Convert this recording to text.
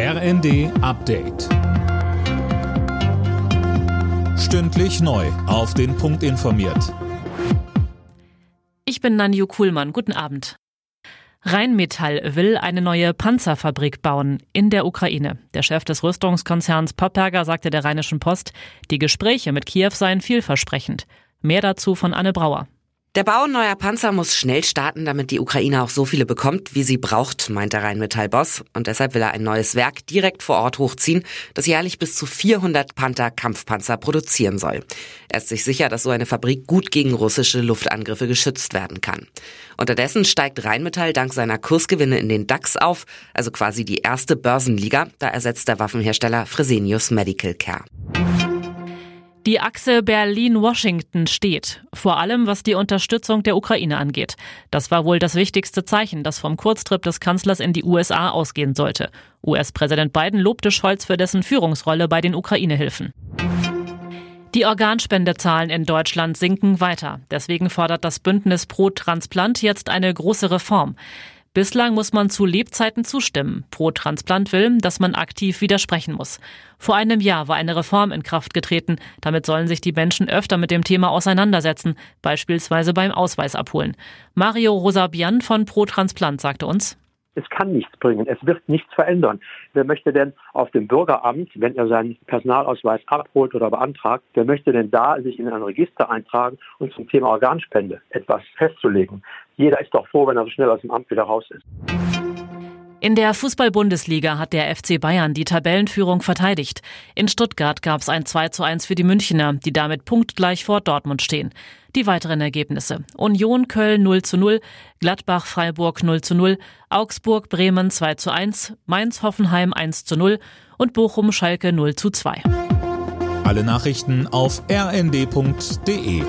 RND Update. Stündlich neu. Auf den Punkt informiert. Ich bin Nanju Kuhlmann. Guten Abend. Rheinmetall will eine neue Panzerfabrik bauen in der Ukraine. Der Chef des Rüstungskonzerns Popperger sagte der Rheinischen Post, die Gespräche mit Kiew seien vielversprechend. Mehr dazu von Anne Brauer. Der Bau neuer Panzer muss schnell starten, damit die Ukraine auch so viele bekommt, wie sie braucht, meint der Rheinmetall-Boss. Und deshalb will er ein neues Werk direkt vor Ort hochziehen, das jährlich bis zu 400 Panther-Kampfpanzer produzieren soll. Er ist sich sicher, dass so eine Fabrik gut gegen russische Luftangriffe geschützt werden kann. Unterdessen steigt Rheinmetall dank seiner Kursgewinne in den DAX auf, also quasi die erste Börsenliga. Da ersetzt der Waffenhersteller Fresenius Medical Care. Die Achse Berlin-Washington steht, vor allem was die Unterstützung der Ukraine angeht. Das war wohl das wichtigste Zeichen, das vom Kurztrip des Kanzlers in die USA ausgehen sollte. US-Präsident Biden lobte Scholz für dessen Führungsrolle bei den Ukraine-Hilfen. Die Organspendezahlen in Deutschland sinken weiter. Deswegen fordert das Bündnis Pro Transplant jetzt eine große Reform. Bislang muss man zu Lebzeiten zustimmen. Pro Transplant will, dass man aktiv widersprechen muss. Vor einem Jahr war eine Reform in Kraft getreten. Damit sollen sich die Menschen öfter mit dem Thema auseinandersetzen, beispielsweise beim Ausweis abholen. Mario Rosabian von Pro Transplant sagte uns, es kann nichts bringen. Es wird nichts verändern. Wer möchte denn auf dem Bürgeramt, wenn er seinen Personalausweis abholt oder beantragt, wer möchte denn da sich in ein Register eintragen und zum Thema Organspende etwas festzulegen? Jeder ist doch froh, wenn er so schnell aus dem Amt wieder raus ist. In der Fußball-Bundesliga hat der FC Bayern die Tabellenführung verteidigt. In Stuttgart gab es ein 2 zu 1 für die Münchner, die damit punktgleich vor Dortmund stehen. Die weiteren Ergebnisse. Union Köln 0 zu 0, Gladbach Freiburg 0 zu 0, Augsburg Bremen 2 zu 1, Mainz Hoffenheim 1 zu 0 und Bochum Schalke 0 zu 2. Alle Nachrichten auf rnd.de